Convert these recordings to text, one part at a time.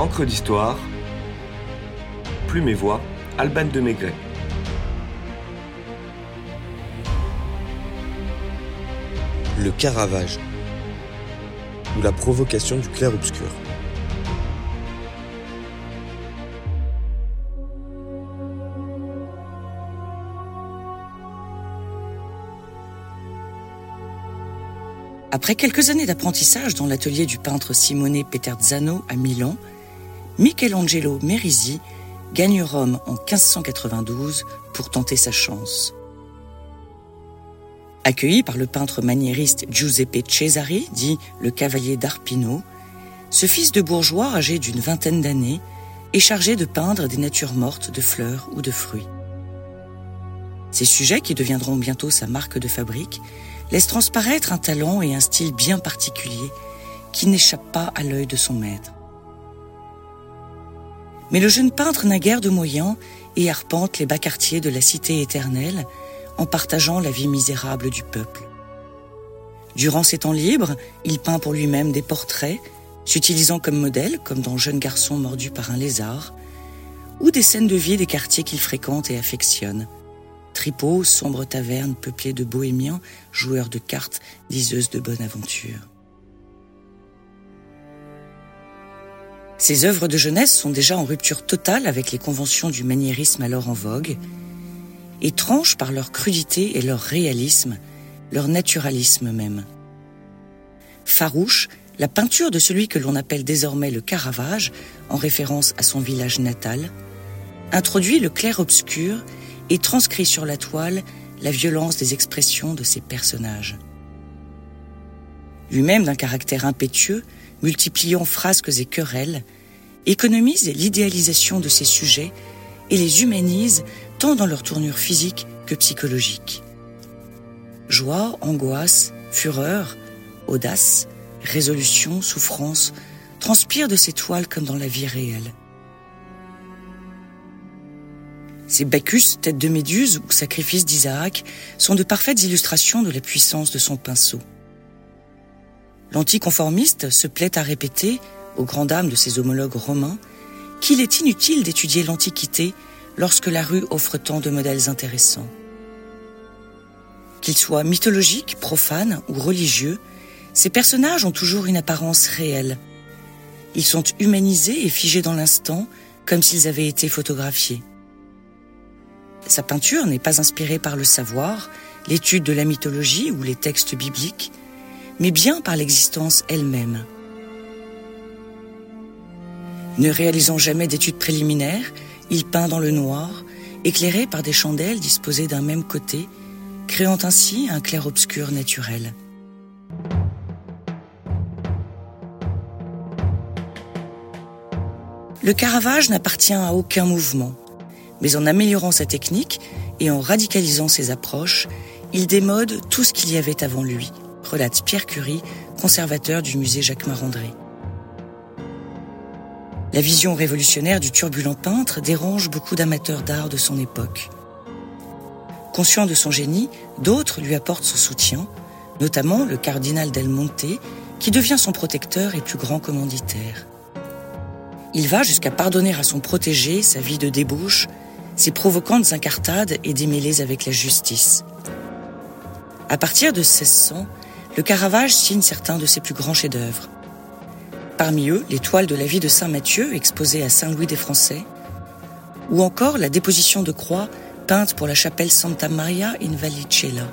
Encre d'histoire, Plume et Voix, Alban de Maigret. Le Caravage ou la provocation du clair-obscur. Après quelques années d'apprentissage dans l'atelier du peintre Simone Peterzano à Milan, Michelangelo Merisi gagne Rome en 1592 pour tenter sa chance. Accueilli par le peintre maniériste Giuseppe Cesari, dit le cavalier d'Arpino, ce fils de bourgeois âgé d'une vingtaine d'années est chargé de peindre des natures mortes de fleurs ou de fruits. Ces sujets, qui deviendront bientôt sa marque de fabrique, laisse transparaître un talent et un style bien particulier qui n'échappe pas à l'œil de son maître. Mais le jeune peintre n'a guère de moyens et arpente les bas quartiers de la cité éternelle en partageant la vie misérable du peuple. Durant ses temps libres, il peint pour lui-même des portraits, s'utilisant comme modèle, comme dans Jeune garçon mordu par un lézard, ou des scènes de vie des quartiers qu'il fréquente et affectionne, Tripot, sombre taverne peuplée de bohémiens, joueurs de cartes, diseuses de bonne aventure. Ses œuvres de jeunesse sont déjà en rupture totale avec les conventions du maniérisme alors en vogue, étranges par leur crudité et leur réalisme, leur naturalisme même. Farouche, la peinture de celui que l'on appelle désormais le Caravage, en référence à son village natal, introduit le clair-obscur et transcrit sur la toile la violence des expressions de ses personnages. Lui-même d'un caractère impétueux, multipliant frasques et querelles, économise l'idéalisation de ses sujets et les humanise tant dans leur tournure physique que psychologique. Joie, angoisse, fureur, audace, résolution, souffrance transpirent de ses toiles comme dans la vie réelle. Ces Bacchus, tête de Méduse ou sacrifice d'Isaac sont de parfaites illustrations de la puissance de son pinceau. L'anticonformiste se plaît à répéter, aux grandes dames de ses homologues romains, qu'il est inutile d'étudier l'Antiquité lorsque la rue offre tant de modèles intéressants. Qu'ils soient mythologiques, profanes ou religieux, ces personnages ont toujours une apparence réelle. Ils sont humanisés et figés dans l'instant, comme s'ils avaient été photographiés. Sa peinture n'est pas inspirée par le savoir, l'étude de la mythologie ou les textes bibliques, mais bien par l'existence elle-même. Ne réalisant jamais d'études préliminaires, il peint dans le noir, éclairé par des chandelles disposées d'un même côté, créant ainsi un clair-obscur naturel. Le Caravage n'appartient à aucun mouvement. Mais en améliorant sa technique et en radicalisant ses approches, il démode tout ce qu'il y avait avant lui, Pierre Curie, conservateur du musée Jacques Marandré. La vision révolutionnaire du turbulent peintre dérange beaucoup d'amateurs d'art de son époque. Conscient de son génie, d'autres lui apportent son soutien, notamment le cardinal Del Monte, qui devient son protecteur et plus grand commanditaire. Il va jusqu'à pardonner à son protégé sa vie de débauche ses provocantes incartades et démêlées avec la justice. À partir de 1600, le Caravage signe certains de ses plus grands chefs-d'œuvre. Parmi eux, les toiles de la vie de Saint Matthieu exposées à Saint-Louis des Français, ou encore la déposition de croix peinte pour la chapelle Santa Maria in Vallicella.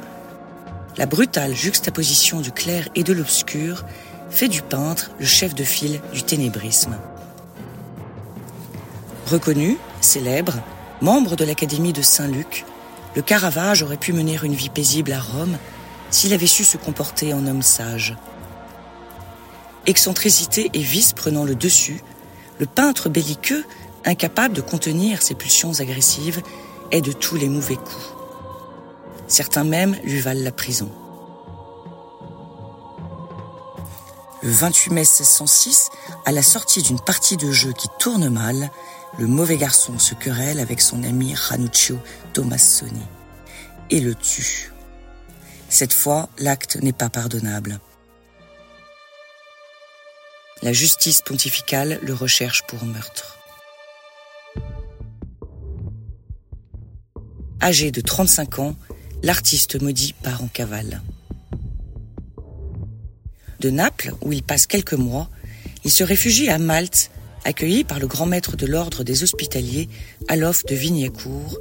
La brutale juxtaposition du clair et de l'obscur fait du peintre le chef de file du ténébrisme. Reconnu, célèbre, Membre de l'Académie de Saint-Luc, le Caravage aurait pu mener une vie paisible à Rome s'il avait su se comporter en homme sage. Excentricité et vice prenant le dessus, le peintre belliqueux, incapable de contenir ses pulsions agressives, est de tous les mauvais coups. Certains même lui valent la prison. Le 28 mai 1606, à la sortie d'une partie de jeu qui tourne mal, le mauvais garçon se querelle avec son ami Ranuccio Tomassoni et le tue. Cette fois, l'acte n'est pas pardonnable. La justice pontificale le recherche pour meurtre. Âgé de 35 ans, l'artiste maudit part en cavale. De Naples, où il passe quelques mois, il se réfugie à Malte, accueilli par le grand maître de l'ordre des hospitaliers, Alof de Vignacourt,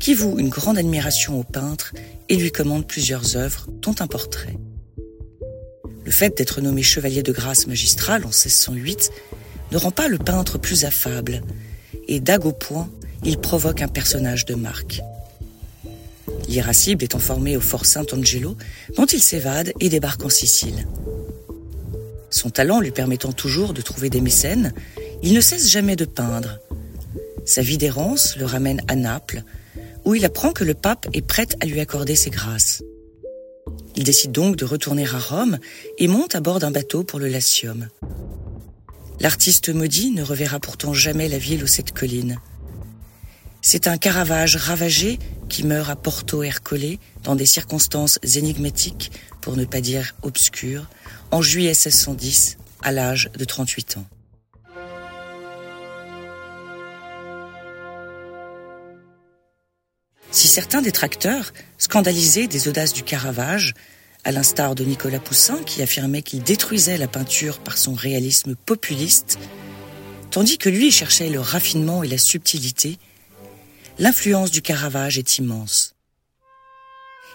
qui voue une grande admiration au peintre et lui commande plusieurs œuvres, dont un portrait. Le fait d'être nommé chevalier de grâce magistrale en 1608 ne rend pas le peintre plus affable, et dague au poing, il provoque un personnage de marque. L'irascible étant formé au fort Saint-Angelo, dont il s'évade et débarque en Sicile. Son talent lui permettant toujours de trouver des mécènes, il ne cesse jamais de peindre. Sa vie d'errance le ramène à Naples, où il apprend que le pape est prêt à lui accorder ses grâces. Il décide donc de retourner à Rome et monte à bord d'un bateau pour le Latium. L'artiste maudit ne reverra pourtant jamais la ville aux sept collines. C'est un Caravage ravagé qui meurt à Porto Ercole dans des circonstances énigmatiques, pour ne pas dire obscures, en juillet 1610, à l'âge de 38 ans. Si certains détracteurs, scandalisés des audaces du Caravage, à l'instar de Nicolas Poussin qui affirmait qu'il détruisait la peinture par son réalisme populiste, tandis que lui cherchait le raffinement et la subtilité, l'influence du Caravage est immense.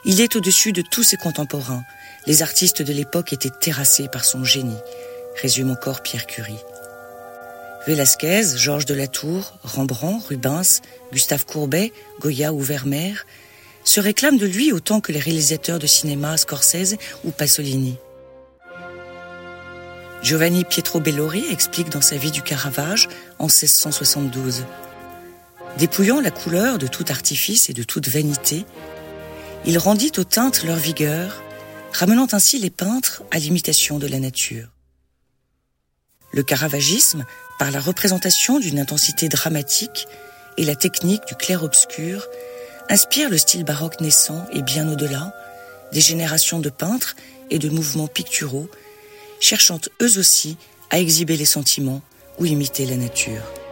Il est au-dessus de tous ses contemporains. Les artistes de l'époque étaient terrassés par son génie, résume encore Pierre Curie. Velasquez, Georges de Latour, Rembrandt, Rubens, Gustave Courbet, Goya ou Vermeer se réclament de lui autant que les réalisateurs de cinéma Scorsese ou Pasolini. Giovanni Pietro Bellori explique dans sa vie du Caravage en 1672 Dépouillant la couleur de tout artifice et de toute vanité, il rendit aux teintes leur vigueur, ramenant ainsi les peintres à l'imitation de la nature. Le caravagisme, par la représentation d'une intensité dramatique et la technique du clair-obscur, inspire le style baroque naissant et bien au-delà, des générations de peintres et de mouvements picturaux, cherchant eux aussi à exhiber les sentiments ou imiter la nature.